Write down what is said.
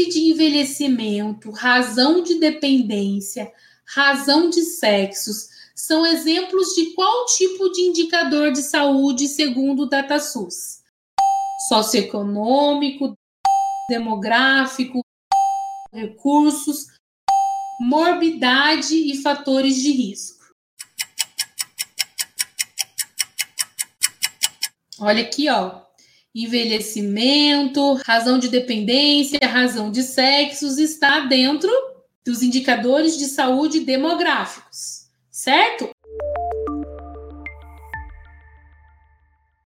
índice de envelhecimento, razão de dependência, razão de sexos, são exemplos de qual tipo de indicador de saúde segundo o DataSUS? Socioeconômico, demográfico, recursos, morbidade e fatores de risco. Olha aqui, ó. Envelhecimento, razão de dependência, razão de sexos está dentro dos indicadores de saúde demográficos, certo?